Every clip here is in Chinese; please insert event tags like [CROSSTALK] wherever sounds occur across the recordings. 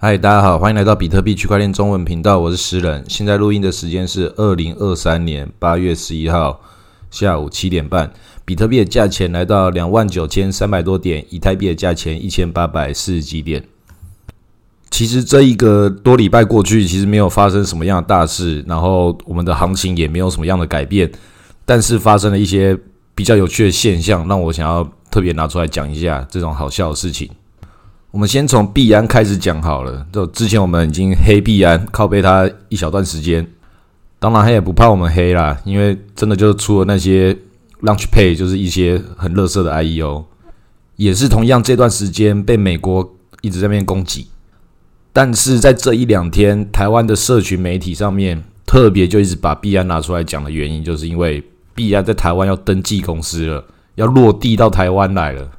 嗨，大家好，欢迎来到比特币区块链中文频道，我是石人。现在录音的时间是二零二三年八月十一号下午七点半。比特币的价钱来到两万九千三百多点，以太币的价钱一千八百四十几点。其实这一个多礼拜过去，其实没有发生什么样的大事，然后我们的行情也没有什么样的改变，但是发生了一些比较有趣的现象，让我想要特别拿出来讲一下这种好笑的事情。我们先从币安开始讲好了。就之前我们已经黑币安，靠背它一小段时间，当然他也不怕我们黑啦，因为真的就出了那些 Launch Pay，就是一些很乐色的 IEO，也是同样这段时间被美国一直在那边攻击。但是在这一两天，台湾的社群媒体上面特别就一直把币安拿出来讲的原因，就是因为币安在台湾要登记公司了，要落地到台湾来了。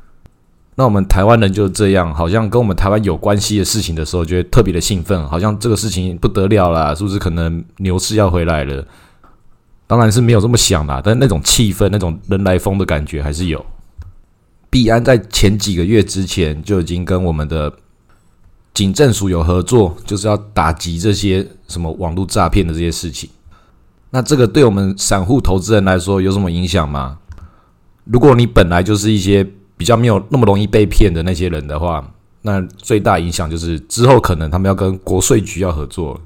那我们台湾人就是这样，好像跟我们台湾有关系的事情的时候，觉得特别的兴奋，好像这个事情不得了啦，是不是可能牛市要回来了？当然是没有这么想啦，但那种气氛、那种人来疯的感觉还是有。币安在前几个月之前就已经跟我们的警政署有合作，就是要打击这些什么网络诈骗的这些事情。那这个对我们散户投资人来说有什么影响吗？如果你本来就是一些比较没有那么容易被骗的那些人的话，那最大影响就是之后可能他们要跟国税局要合作，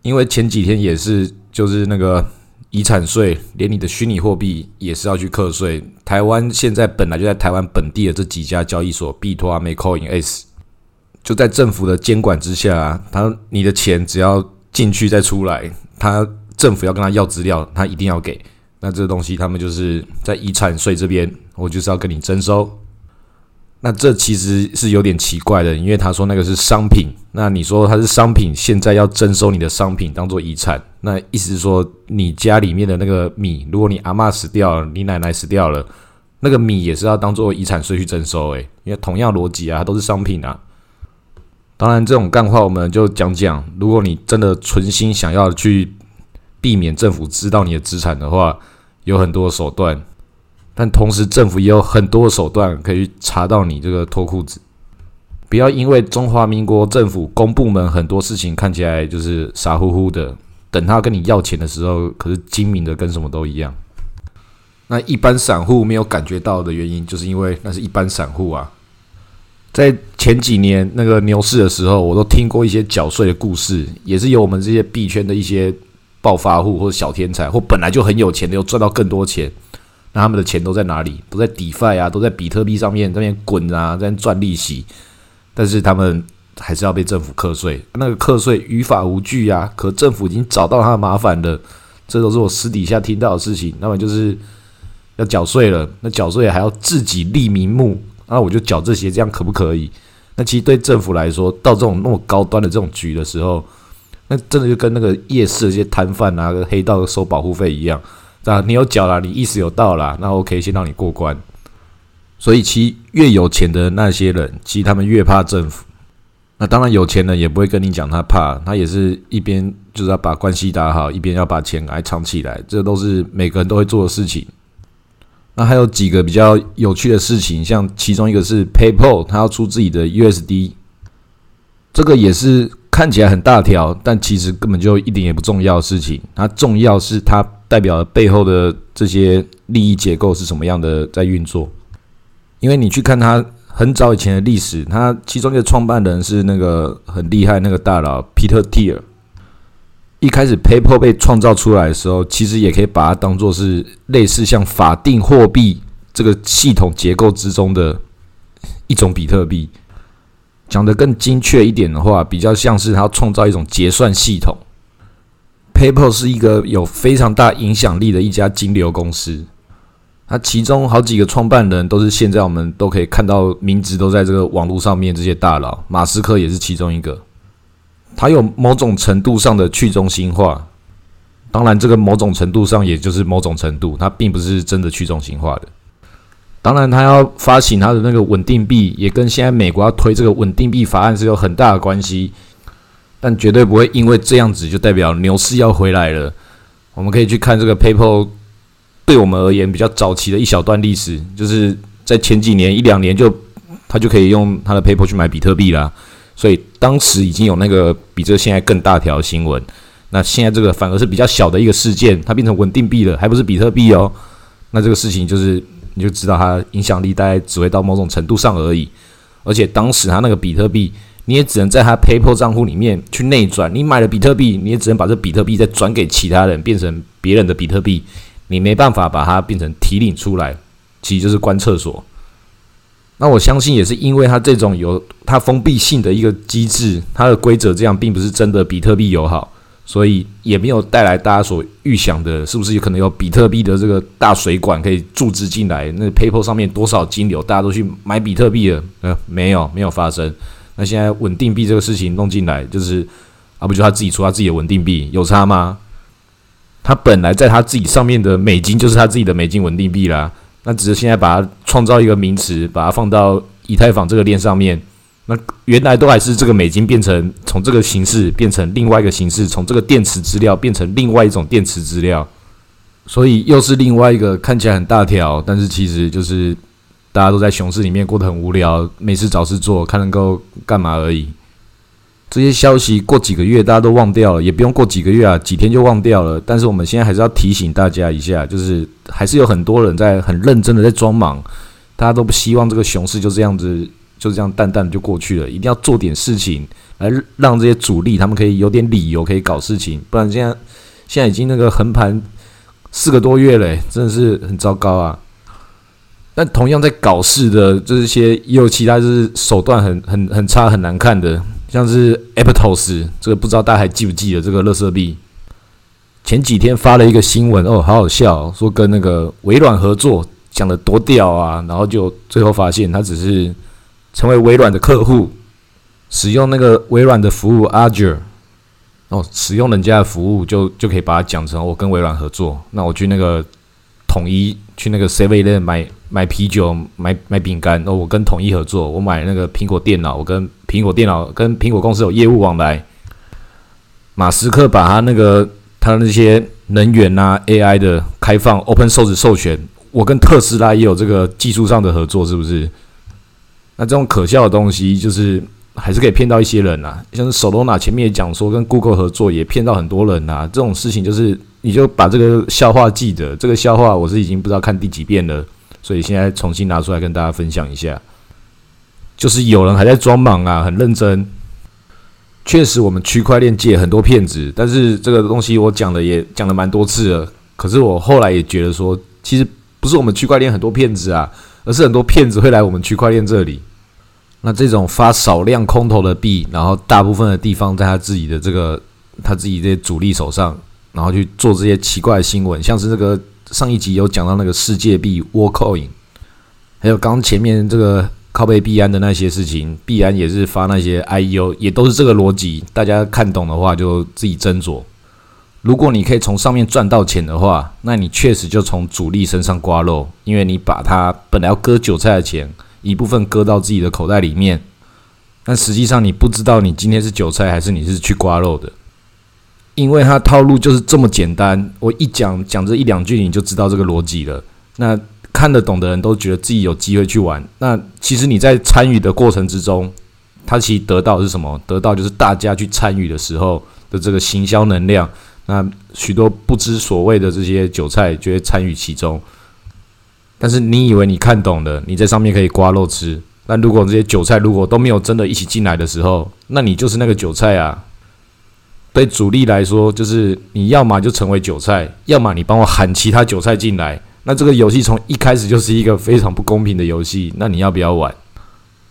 因为前几天也是就是那个遗产税，连你的虚拟货币也是要去课税。台湾现在本来就在台湾本地的这几家交易所，币托啊、Makecoin S，就在政府的监管之下，他你的钱只要进去再出来，他政府要跟他要资料，他一定要给。那这个东西，他们就是在遗产税这边，我就是要跟你征收。那这其实是有点奇怪的，因为他说那个是商品，那你说它是商品，现在要征收你的商品当做遗产，那意思是说你家里面的那个米，如果你阿妈死掉了，你奶奶死掉了，那个米也是要当做遗产税去征收诶，因为同样逻辑啊，它都是商品啊。当然，这种干话我们就讲讲，如果你真的存心想要去避免政府知道你的资产的话。有很多手段，但同时政府也有很多手段可以查到你这个脱裤子。不要因为中华民国政府公部门很多事情看起来就是傻乎乎的，等他跟你要钱的时候，可是精明的跟什么都一样。那一般散户没有感觉到的原因，就是因为那是一般散户啊。在前几年那个牛市的时候，我都听过一些缴税的故事，也是有我们这些币圈的一些。暴发户或者小天才，或本来就很有钱的，又赚到更多钱，那他们的钱都在哪里？都在 DeFi 啊，都在比特币上面，那边滚啊，在赚利息。但是他们还是要被政府课税，那个课税于法无据啊。可政府已经找到他的麻烦了，这都是我私底下听到的事情。那么就是要缴税了，那缴税还要自己立名目，那我就缴这些，这样可不可以？那其实对政府来说，到这种那么高端的这种局的时候。那真的就跟那个夜市这些摊贩啊、黑道收保护费一样，啊，你有缴了，你意思有到了，那 OK，先让你过关。所以，其越有钱的那些人，其实他们越怕政府。那当然，有钱人也不会跟你讲他怕，他也是一边就是要把关系打好，一边要把钱来藏起来，这都是每个人都会做的事情。那还有几个比较有趣的事情，像其中一个是 PayPal，他要出自己的 USD，这个也是。看起来很大条，但其实根本就一点也不重要的事情。它重要是它代表背后的这些利益结构是什么样的在运作。因为你去看它很早以前的历史，它其中一个创办人是那个很厉害那个大佬 Peter Thiel。一开始 PayPal 被创造出来的时候，其实也可以把它当做是类似像法定货币这个系统结构之中的一种比特币。讲得更精确一点的话，比较像是他创造一种结算系统。PayPal 是一个有非常大影响力的一家金流公司，它其中好几个创办人都是现在我们都可以看到名字都在这个网络上面，这些大佬，马斯克也是其中一个。它有某种程度上的去中心化，当然这个某种程度上也就是某种程度，它并不是真的去中心化的。当然，他要发行他的那个稳定币，也跟现在美国要推这个稳定币法案是有很大的关系。但绝对不会因为这样子就代表牛市要回来了。我们可以去看这个 PayPal，对我们而言比较早期的一小段历史，就是在前几年一两年就他就可以用他的 PayPal 去买比特币啦。所以当时已经有那个比这现在更大条新闻。那现在这个反而是比较小的一个事件，它变成稳定币了，还不是比特币哦。那这个事情就是你就知道它影响力大概只会到某种程度上而已。而且当时它那个比特币，你也只能在它 PayPal 账户里面去内转。你买了比特币，你也只能把这比特币再转给其他人，变成别人的比特币。你没办法把它变成提领出来，其实就是关厕所。那我相信也是因为它这种有它封闭性的一个机制，它的规则这样并不是真的比特币友好。所以也没有带来大家所预想的，是不是有可能有比特币的这个大水管可以注资进来？那 PayPal 上面多少金流，大家都去买比特币了？呃，没有，没有发生。那现在稳定币这个事情弄进来，就是啊，不就他自己出他自己的稳定币有差吗？他本来在他自己上面的美金就是他自己的美金稳定币啦，那只是现在把它创造一个名词，把它放到以太坊这个链上面。那原来都还是这个美金变成从这个形式变成另外一个形式，从这个电池资料变成另外一种电池资料，所以又是另外一个看起来很大条，但是其实就是大家都在熊市里面过得很无聊，没事找事做，看能够干嘛而已。这些消息过几个月大家都忘掉了，也不用过几个月啊，几天就忘掉了。但是我们现在还是要提醒大家一下，就是还是有很多人在很认真的在装忙，大家都不希望这个熊市就这样子。就这样淡淡的就过去了，一定要做点事情来让这些主力他们可以有点理由可以搞事情，不然现在现在已经那个横盘四个多月嘞，真的是很糟糕啊。但同样在搞事的这些也有其他就是手段很很很差很难看的，像是 Aptos 这个不知道大家还记不记得这个乐色币？前几天发了一个新闻哦，好好笑，说跟那个微软合作，讲的多屌啊，然后就最后发现他只是。成为微软的客户，使用那个微软的服务 Azure，哦，使用人家的服务就就可以把它讲成我跟微软合作。那我去那个统一去那个 Seven 买买啤酒买买饼干，哦，我跟统一合作，我买那个苹果电脑，我跟苹果电脑跟苹果公司有业务往来。马斯克把他那个他那些能源啊 AI 的开放 Open Source 授权，我跟特斯拉也有这个技术上的合作，是不是？那这种可笑的东西，就是还是可以骗到一些人呐。像是 Solana 前面也讲说，跟 Google 合作也骗到很多人呐。这种事情就是，你就把这个笑话记得。这个笑话我是已经不知道看第几遍了，所以现在重新拿出来跟大家分享一下。就是有人还在装莽啊，很认真。确实，我们区块链界很多骗子，但是这个东西我讲的也讲了蛮多次了。可是我后来也觉得说，其实不是我们区块链很多骗子啊。而是很多骗子会来我们区块链这里，那这种发少量空头的币，然后大部分的地方在他自己的这个他自己这些主力手上，然后去做这些奇怪的新闻，像是这个上一集有讲到那个世界币沃克影还有刚前面这个靠背币安的那些事情，币安也是发那些 I E O，也都是这个逻辑，大家看懂的话就自己斟酌。如果你可以从上面赚到钱的话，那你确实就从主力身上刮肉，因为你把它本来要割韭菜的钱一部分割到自己的口袋里面，但实际上你不知道你今天是韭菜还是你是去刮肉的，因为它套路就是这么简单。我一讲讲这一两句你就知道这个逻辑了。那看得懂的人都觉得自己有机会去玩。那其实你在参与的过程之中，它其实得到是什么？得到就是大家去参与的时候的这个行销能量。那许多不知所谓的这些韭菜就会参与其中，但是你以为你看懂了，你在上面可以刮肉吃。但如果这些韭菜如果都没有真的一起进来的时候，那你就是那个韭菜啊。对主力来说，就是你要么就成为韭菜，要么你帮我喊其他韭菜进来。那这个游戏从一开始就是一个非常不公平的游戏。那你要不要玩？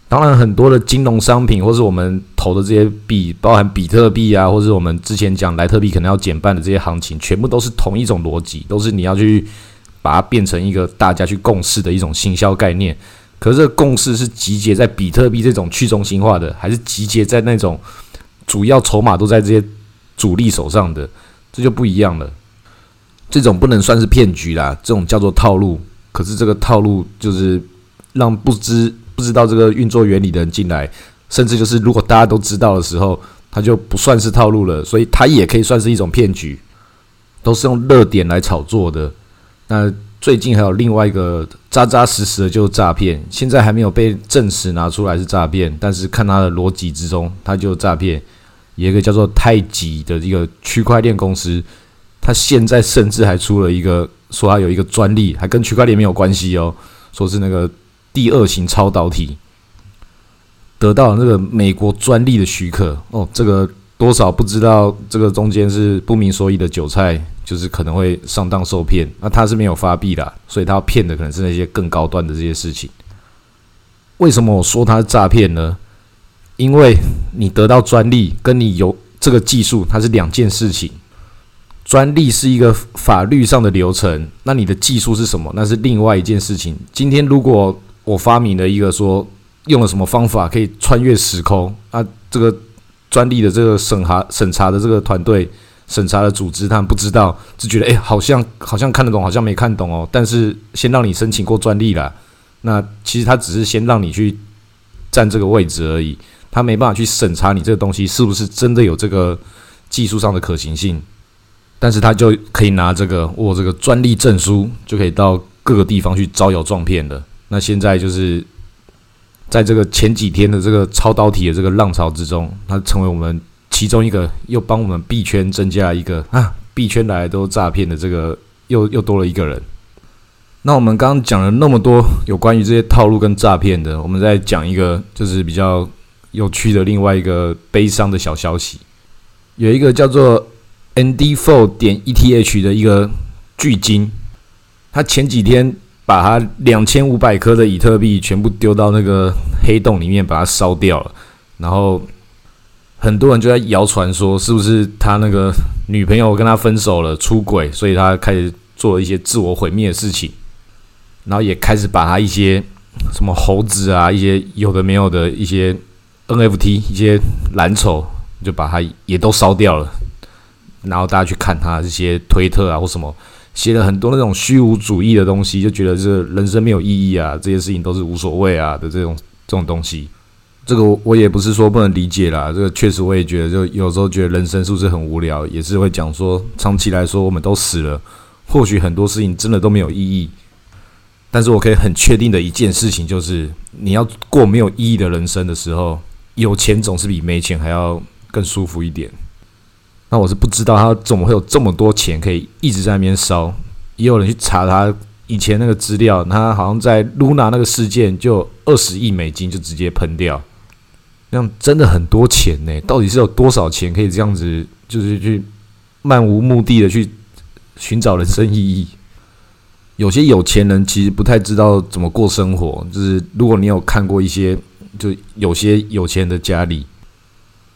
当然，很多的金融商品，或是我们投的这些币，包含比特币啊，或是我们之前讲莱特币可能要减半的这些行情，全部都是同一种逻辑，都是你要去把它变成一个大家去共识的一种行销概念。可是，这个共识是集结在比特币这种去中心化的，还是集结在那种主要筹码都在这些主力手上的？这就不一样了。这种不能算是骗局啦，这种叫做套路。可是，这个套路就是让不知。不知道这个运作原理的人进来，甚至就是如果大家都知道的时候，它就不算是套路了，所以它也可以算是一种骗局，都是用热点来炒作的。那最近还有另外一个扎扎实实的就是诈骗，现在还没有被证实拿出来是诈骗，但是看它的逻辑之中，它就诈骗。有一个叫做太极的一个区块链公司，它现在甚至还出了一个说它有一个专利，还跟区块链没有关系哦，说是那个第二型超导体得到那个美国专利的许可哦，这个多少不知道，这个中间是不明所以的韭菜。就是可能会上当受骗，那他是没有发币的，所以他要骗的可能是那些更高端的这些事情。为什么我说他是诈骗呢？因为你得到专利，跟你有这个技术，它是两件事情。专利是一个法律上的流程，那你的技术是什么？那是另外一件事情。今天如果我发明了一个说用了什么方法可以穿越时空，啊，这个专利的这个审查审查的这个团队。审查的组织，他们不知道，就觉得哎，好像好像看得懂，好像没看懂哦。但是先让你申请过专利了，那其实他只是先让你去占这个位置而已，他没办法去审查你这个东西是不是真的有这个技术上的可行性。但是他就可以拿这个我这个专利证书，就可以到各个地方去招摇撞骗的。那现在就是在这个前几天的这个超导体的这个浪潮之中，它成为我们。其中一个又帮我们币圈增加一个啊，[LAUGHS] 币圈来都诈骗的这个又又多了一个人。那我们刚刚讲了那么多有关于这些套路跟诈骗的，我们再讲一个就是比较有趣的另外一个悲伤的小消息。有一个叫做 ND Four 点 ETH 的一个巨鲸，他前几天把他两千五百颗的比特币全部丢到那个黑洞里面，把它烧掉了，然后。很多人就在谣传说，是不是他那个女朋友跟他分手了，出轨，所以他开始做了一些自我毁灭的事情，然后也开始把他一些什么猴子啊，一些有的没有的一些 NFT，一些蓝筹，就把它也都烧掉了。然后大家去看他这些推特啊或什么，写了很多那种虚无主义的东西，就觉得这人生没有意义啊，这些事情都是无所谓啊的这种这种东西。这个我也不是说不能理解啦，这个确实我也觉得，就有时候觉得人生是不是很无聊，也是会讲说，长期来说我们都死了，或许很多事情真的都没有意义。但是我可以很确定的一件事情就是，你要过没有意义的人生的时候，有钱总是比没钱还要更舒服一点。那我是不知道他怎么会有这么多钱可以一直在那边烧，也有人去查他以前那个资料，他好像在 Luna 那个事件就二十亿美金就直接喷掉。那样真的很多钱呢，到底是有多少钱可以这样子，就是去漫无目的的去寻找人生意义？有些有钱人其实不太知道怎么过生活，就是如果你有看过一些，就有些有钱人的家里，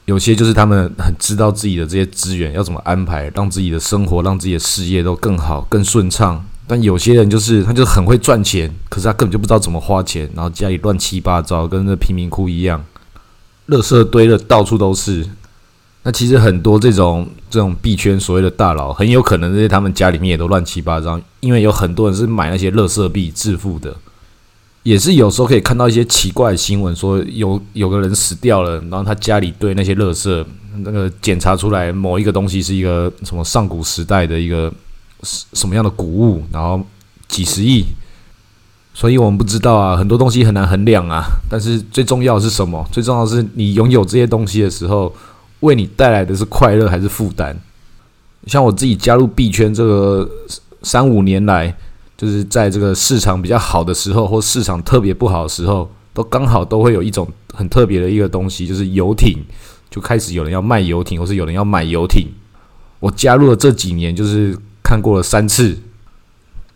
有些就是他们很知道自己的这些资源要怎么安排，让自己的生活、让自己的事业都更好、更顺畅。但有些人就是他就很会赚钱，可是他根本就不知道怎么花钱，然后家里乱七八糟，跟那贫民窟一样。垃圾堆的到处都是，那其实很多这种这种币圈所谓的大佬，很有可能这些他们家里面也都乱七八糟，因为有很多人是买那些垃圾币致富的，也是有时候可以看到一些奇怪的新闻，说有有个人死掉了，然后他家里堆那些垃圾，那个检查出来某一个东西是一个什么上古时代的一个什么样的古物，然后几十亿。所以我们不知道啊，很多东西很难衡量啊。但是最重要的是什么？最重要是你拥有这些东西的时候，为你带来的是快乐还是负担？像我自己加入币圈这个三五年来，就是在这个市场比较好的时候，或市场特别不好的时候，都刚好都会有一种很特别的一个东西，就是游艇，就开始有人要卖游艇，或是有人要买游艇。我加入了这几年，就是看过了三次。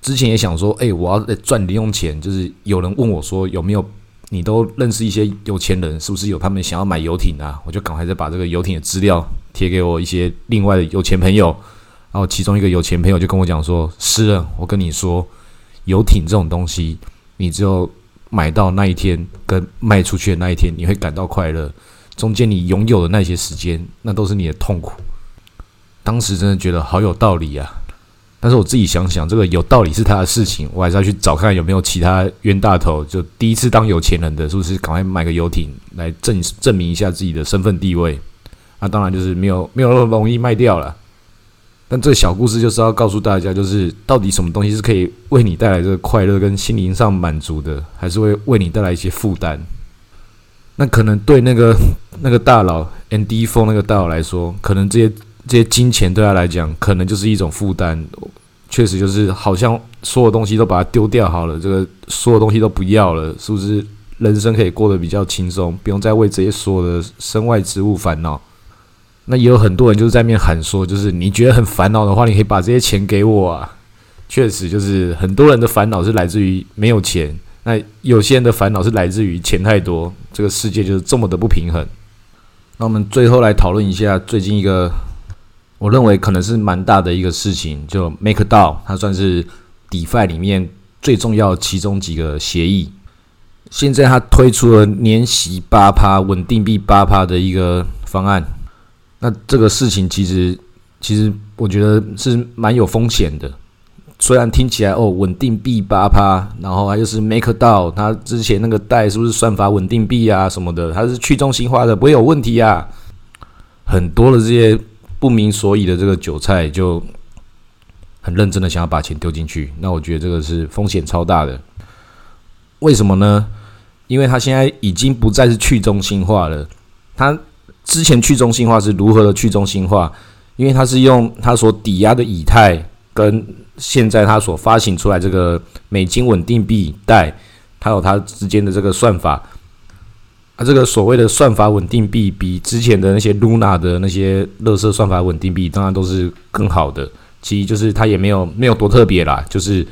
之前也想说，哎，我要赚零用钱，就是有人问我说有没有，你都认识一些有钱人，是不是有他们想要买游艇啊？我就赶快再把这个游艇的资料贴给我一些另外的有钱朋友，然后其中一个有钱朋友就跟我讲说，诗人，我跟你说，游艇这种东西，你只有买到那一天跟卖出去的那一天，你会感到快乐，中间你拥有的那些时间，那都是你的痛苦。当时真的觉得好有道理呀。但是我自己想想，这个有道理是他的事情，我还是要去找看有没有其他冤大头，就第一次当有钱人的，是不是赶快买个游艇来证证明一下自己的身份地位？那当然就是没有没有那么容易卖掉了。但这个小故事就是要告诉大家，就是到底什么东西是可以为你带来这个快乐跟心灵上满足的，还是会为你带来一些负担？那可能对那个 [LAUGHS] 那个大佬，ND f o 那个大佬来说，可能这些这些金钱对他来讲，可能就是一种负担。确实就是好像所有东西都把它丢掉好了，这个所有东西都不要了，是不是人生可以过得比较轻松，不用再为这些所有的身外之物烦恼？那也有很多人就是在面喊说，就是你觉得很烦恼的话，你可以把这些钱给我啊。确实，就是很多人的烦恼是来自于没有钱，那有些人的烦恼是来自于钱太多。这个世界就是这么的不平衡。那我们最后来讨论一下最近一个。我认为可能是蛮大的一个事情，就 MakerDAO，它算是 DeFi 里面最重要其中几个协议。现在它推出了年息八趴、稳定币八趴的一个方案。那这个事情其实，其实我觉得是蛮有风险的。虽然听起来哦，稳定币八趴，然后还就是 MakerDAO，它之前那个贷是不是算法稳定币啊什么的，它是去中心化的，不会有问题啊。很多的这些。不明所以的这个韭菜就很认真的想要把钱丢进去，那我觉得这个是风险超大的。为什么呢？因为他现在已经不再是去中心化了。他之前去中心化是如何的去中心化？因为它是用它所抵押的以太跟现在它所发行出来这个美金稳定币贷，还有它之间的这个算法。啊这个所谓的算法稳定币，比之前的那些 Luna 的那些乐色算法稳定币，当然都是更好的。其实就是它也没有没有多特别啦，就是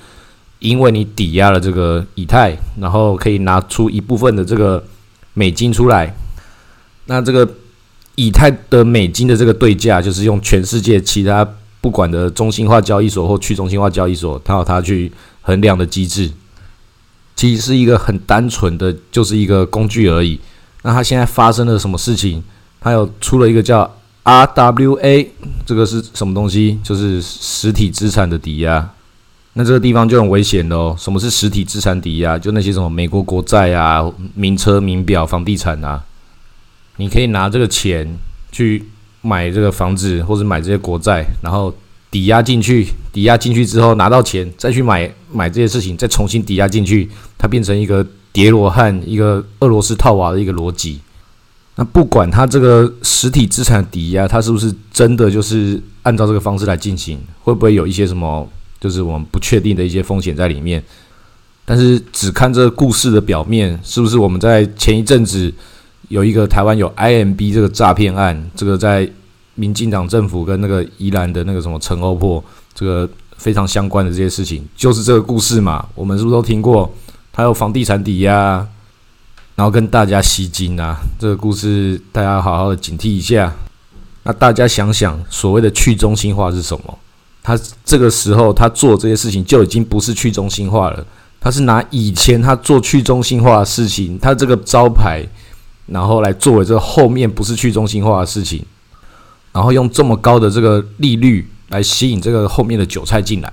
因为你抵押了这个以太，然后可以拿出一部分的这个美金出来。那这个以太的美金的这个对价，就是用全世界其他不管的中心化交易所或去中心化交易所，它有它去衡量的机制。其实是一个很单纯的，就是一个工具而已。那它现在发生了什么事情？它有出了一个叫 RWA，这个是什么东西？就是实体资产的抵押。那这个地方就很危险的哦。什么是实体资产抵押？就那些什么美国国债啊、名车、名表、房地产啊，你可以拿这个钱去买这个房子，或者买这些国债，然后抵押进去。抵押进去之后拿到钱，再去买买这些事情，再重新抵押进去，它变成一个。叠罗汉一个俄罗斯套娃的一个逻辑，那不管它这个实体资产抵押，它是不是真的就是按照这个方式来进行，会不会有一些什么就是我们不确定的一些风险在里面？但是只看这个故事的表面，是不是我们在前一阵子有一个台湾有 IMB 这个诈骗案，这个在民进党政府跟那个宜兰的那个什么陈欧破这个非常相关的这些事情，就是这个故事嘛？我们是不是都听过？还有房地产抵押，然后跟大家吸金啊！这个故事大家好好的警惕一下。那大家想想，所谓的去中心化是什么？他这个时候他做这些事情就已经不是去中心化了，他是拿以前他做去中心化的事情，他这个招牌，然后来作为这后面不是去中心化的事情，然后用这么高的这个利率来吸引这个后面的韭菜进来。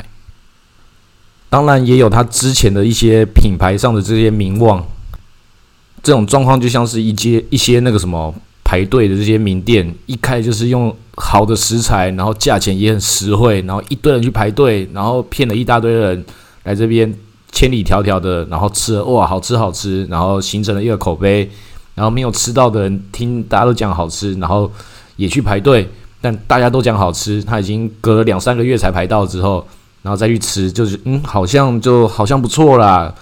当然也有他之前的一些品牌上的这些名望，这种状况就像是一些一些那个什么排队的这些名店，一开就是用好的食材，然后价钱也很实惠，然后一堆人去排队，然后骗了一大堆人来这边千里迢迢的，然后吃了哇好吃好吃，然后形成了一个口碑，然后没有吃到的人听大家都讲好吃，然后也去排队，但大家都讲好吃，他已经隔了两三个月才排到之后。然后再去吃，就是嗯，好像就好像不错啦。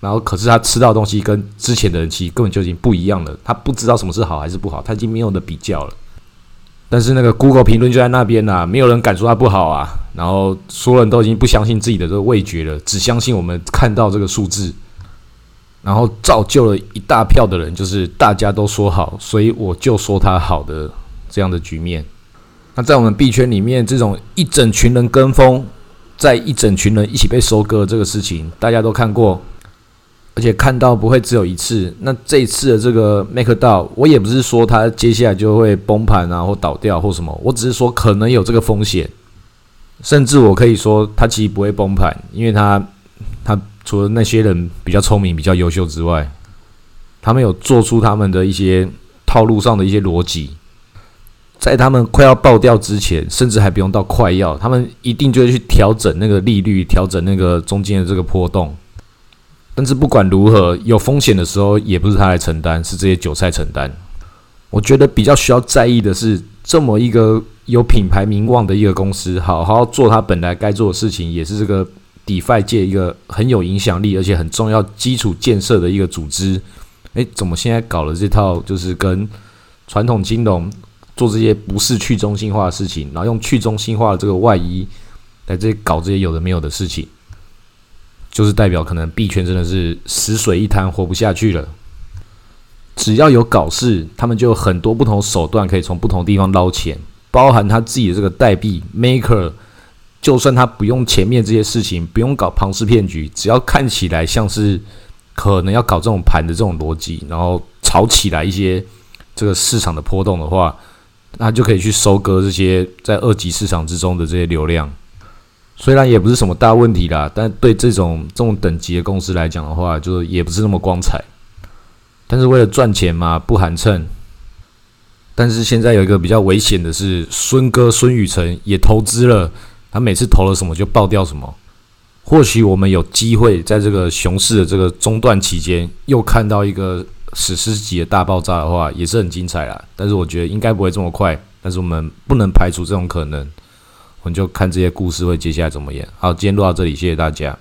然后可是他吃到的东西跟之前的人其实根本就已经不一样了。他不知道什么是好还是不好，他已经没有的比较了。但是那个 Google 评论就在那边呐，没有人敢说他不好啊。然后所有人都已经不相信自己的这个味觉了，只相信我们看到这个数字。然后造就了一大票的人，就是大家都说好，所以我就说他好的这样的局面。那在我们币圈里面，这种一整群人跟风。在一整群人一起被收割这个事情，大家都看过，而且看到不会只有一次。那这一次的这个 MakerDAO，我也不是说它接下来就会崩盘啊，或倒掉或什么，我只是说可能有这个风险。甚至我可以说，它其实不会崩盘，因为它它除了那些人比较聪明、比较优秀之外，他们有做出他们的一些套路上的一些逻辑。在他们快要爆掉之前，甚至还不用到快要，他们一定就会去调整那个利率，调整那个中间的这个波动。但是不管如何，有风险的时候也不是他来承担，是这些韭菜承担。我觉得比较需要在意的是，这么一个有品牌名望的一个公司，好好做他本来该做的事情，也是这个 DeFi 界一个很有影响力而且很重要基础建设的一个组织。诶，怎么现在搞了这套就是跟传统金融做这些不是去中心化的事情，然后用去中心化的这个外衣来这搞这些有的没有的事情？就是代表可能币圈真的是死水一滩，活不下去了。只要有搞事，他们就有很多不同手段可以从不同地方捞钱，包含他自己的这个代币 Maker，就算他不用前面这些事情，不用搞庞氏骗局，只要看起来像是可能要搞这种盘的这种逻辑，然后炒起来一些这个市场的波动的话，那就可以去收割这些在二级市场之中的这些流量。虽然也不是什么大问题啦，但对这种这种等级的公司来讲的话，就也不是那么光彩。但是为了赚钱嘛，不寒碜。但是现在有一个比较危险的是，孙哥孙宇晨也投资了，他每次投了什么就爆掉什么。或许我们有机会在这个熊市的这个中断期间，又看到一个史诗级的大爆炸的话，也是很精彩啦。但是我觉得应该不会这么快，但是我们不能排除这种可能。我们就看这些故事会接下来怎么演。好，今天录到这里，谢谢大家。